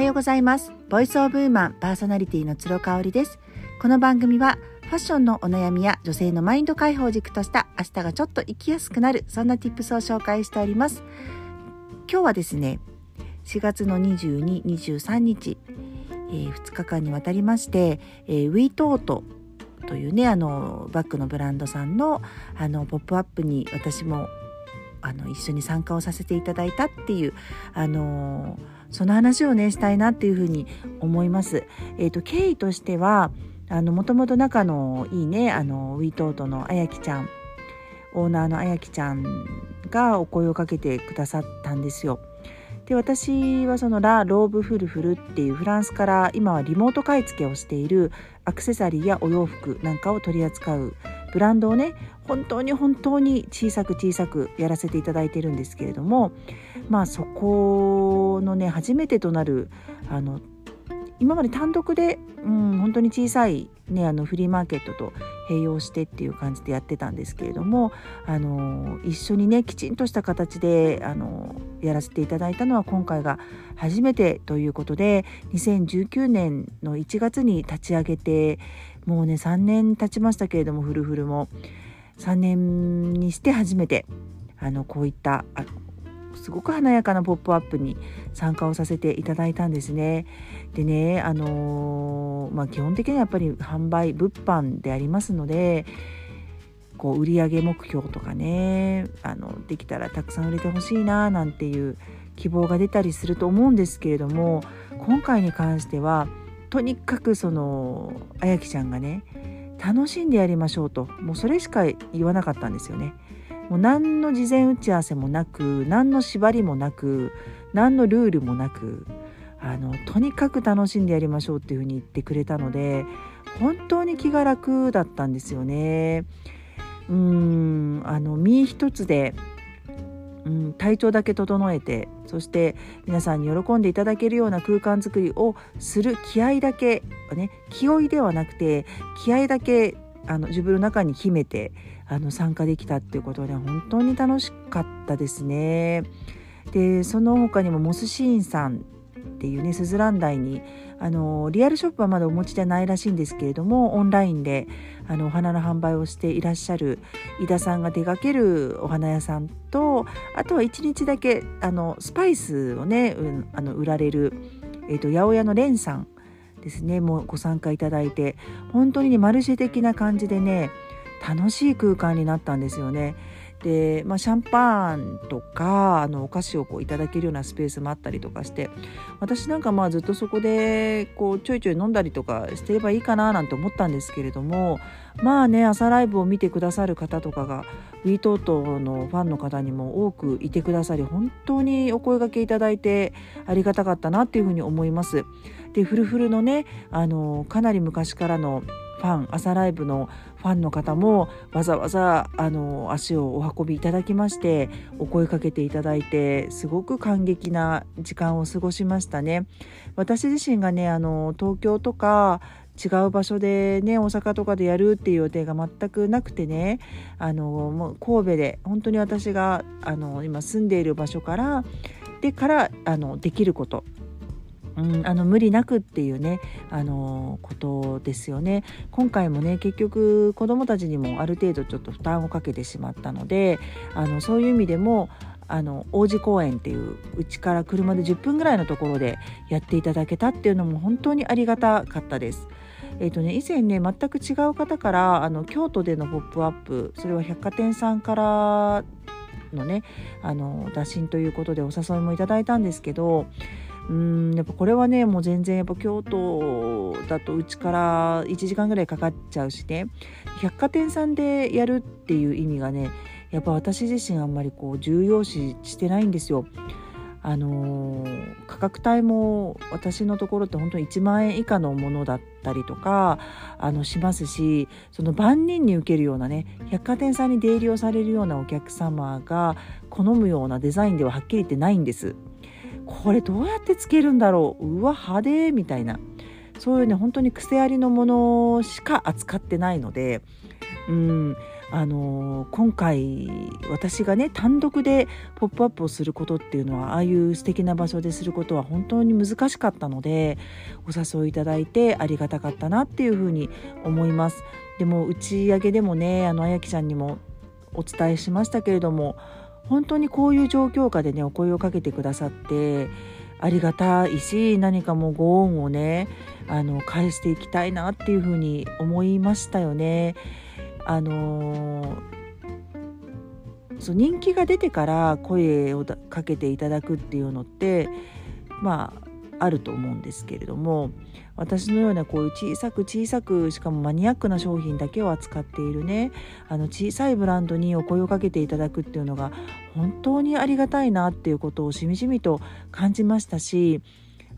はようございます。ボイスオブウーマンパーソナリティの鶴香織です。この番組はファッションのお悩みや女性のマインド解放軸とした明日がちょっと生きやすくなるそんな tips を紹介しております。今日はですね4月の22、23日、えー、2日間にわたりまして、えー、ウィートートというねあのバッグのブランドさんのあのポップアップに私もあの一緒に参加をさせていただいたっていうあのその話をねしたいなっていうふうに思います。えーと、経緯としてはあのもともと仲のいいねあのウィートートのあやきちゃんオーナーのあやきちゃんがお声をかけてくださったんですよ。で私はそのラ・ローブ・フルフルっていうフランスから今はリモート買い付けをしているアクセサリーやお洋服なんかを取り扱うブランドをね本当に本当に小さく小さくやらせていただいてるんですけれどもまあそこのね初めてとなるあの今まで単独で、うん、本当に小さい、ね、あのフリーマーケットと併用してっていう感じでやってたんですけれどもあの一緒にねきちんとした形であのやらせていただいたのは今回が初めてということで2019年の1月に立ち上げてもうね3年経ちましたけれどもフルフルも。3年にして初めてあのこういったすごく華やかなポップアップに参加をさせていただいたんですね。でねあのー、まあ、基本的にはやっぱり販売物販でありますのでこう売上目標とかねあのできたらたくさん売れてほしいななんていう希望が出たりすると思うんですけれども今回に関してはとにかくそのあやきちゃんがね楽しんでやりましょうともうそれしか言わなかったんですよね。もう何の事前打ち合わせもなく何の縛りもなく何のルールもなくあのとにかく楽しんでやりましょうっていうふうに言ってくれたので本当に気が楽だったんですよね。うんあの身一つでうん、体調だけ整えてそして皆さんに喜んでいただけるような空間づくりをする気合だけね気負いではなくて気合だけあの自分の中に秘めてあの参加できたっていうことで本当に楽しかったですね。でその他にもモスシーンさんっていうねスズラン台にあのリアルショップはまだお持ちじゃないらしいんですけれどもオンラインであのお花の販売をしていらっしゃる井田さんが手掛けるお花屋さんとあとは1日だけあのスパイスをね、うん、あの売られる、えーと、八百屋のレンさんですねもうご参加いただいて本当にねマルシェ的な感じでね楽しい空間になったんですよね。で、まあ、シャンパンとかあのお菓子をこういただけるようなスペースもあったりとかして私なんかまあずっとそこでこうちょいちょい飲んだりとかしてればいいかななんて思ったんですけれどもまあね朝ライブを見てくださる方とかがウィートートのファンの方にも多くいてくださり本当にお声がけいただいてありがたかったなっていうふうに思います。でフルフルのねあのかなり昔からのファン朝ライブのファンの方もわざわざあの足をお運びいただきましてお声かけていただいてすごく感激な時間を過ごしましたね。私自身がねあの東京とか違う場所でね大阪とかでやるっていう予定が全くなくてねあのもう神戸で本当に私があの今住んでいる場所からでからあのできることうん、あの無理なくっていうねあのことですよね今回もね結局子どもたちにもある程度ちょっと負担をかけてしまったのであのそういう意味でもあの王子公園っていううちから車で10分ぐらいのところでやっていただけたっていうのも本当にありがたかったです。えーとね、以前ね全く違う方からあの京都での「ポップアップそれは百貨店さんからのねあの打診ということでお誘いもいただいたんですけどうんやっぱこれはねもう全然やっぱ京都だとうちから1時間ぐらいかかっちゃうしね百貨店さんでやるっていう意味がねやっぱ私自身あんまりこう重要視してないんですよ。あのー、価格帯も私のところって本当に1万円以下のものだったりとかあのしますしその万人に受けるようなね百貨店さんに出入りをされるようなお客様が好むようなデザインでははっきり言ってないんです。これどうやってつけるんだろう？うわ派手みたいなそういうね本当に癖ありのものしか扱ってないのでうんあの今回私がね単独で「ポップアップをすることっていうのはああいう素敵な場所ですることは本当に難しかったのでお誘いいただいてありがたかったなっていうふうに思います。でも打ち上げでもねあのあやきちゃんにもお伝えしましたけれども本当にこういう状況下でねお声をかけてくださってありがたいし何かもうご恩をねあの返していきたいなっていうふうに思いましたよね。あのそう人気が出てから声をかけていただくっていうのってまああると思うんですけれども私のようなこういう小さく小さくしかもマニアックな商品だけを扱っているねあの小さいブランドにお声をかけていただくっていうのが本当にありがたいなっていうことをしみじみと感じましたし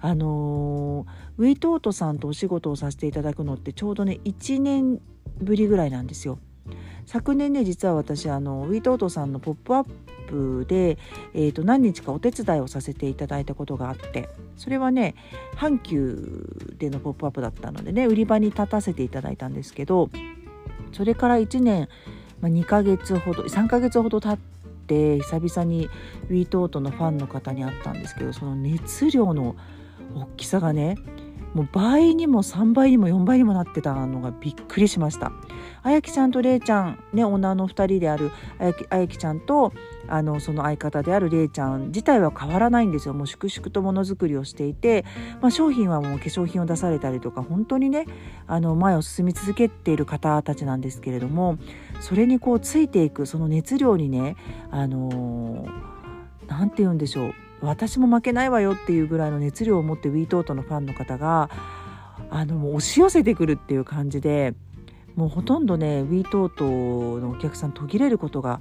あのウィートートさんとお仕事をさせていただくのってちょうどね1年ぶりぐらいなんですよ。昨年ね実は私あのウィートートさんの「ポップアップで、えー、と何日かお手伝いをさせていただいたことがあってそれはね阪急での「ポップアップだったのでね売り場に立たせていただいたんですけどそれから1年、まあ、2ヶ月ほど3ヶ月ほど経って久々にウィートートのファンの方に会ったんですけどその熱量の大きさがねもう倍にも3倍にも4倍にもなってたのがびっくりしました。あやきちゃんとれいちゃんね女の2人であるあやきあやきちゃんとあのその相方であるれいちゃん自体は変わらないんですよもう粛々とものづくりをしていて、まあ、商品はもう化粧品を出されたりとか本当にねあの前を進み続けている方たちなんですけれどもそれにこうついていくその熱量にねあの何て言うんでしょう私も負けないわよっていうぐらいの熱量を持って w e トートのファンの方があの押し寄せてくるっていう感じでもうほとんどね w e トートのお客さん途切れることが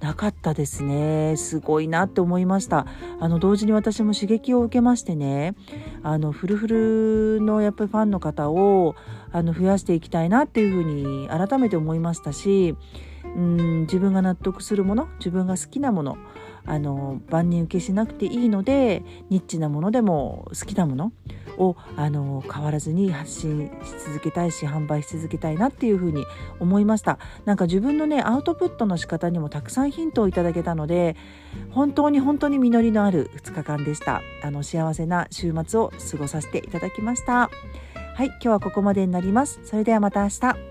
なかったですね。すごいなって思いました。あの同時に私も刺激を受けましてねあのフルフルのやっぱりファンの方をあの増やしていきたいなっていうふうに改めて思いましたしうん自分が納得するもの自分が好きなものあの万人受けしなくていいのでニッチなものでも好きなものをあの変わらずに発信し続けたいし販売し続けたいなっていうふうに思いました。なんか自分のねアウトプットの仕方にもたくさんヒントをいただけたので本当に本当に実りのある2日間でした。あの幸せな週末を過ごさせていただきました。はい今日はここまでになります。それではまた明日。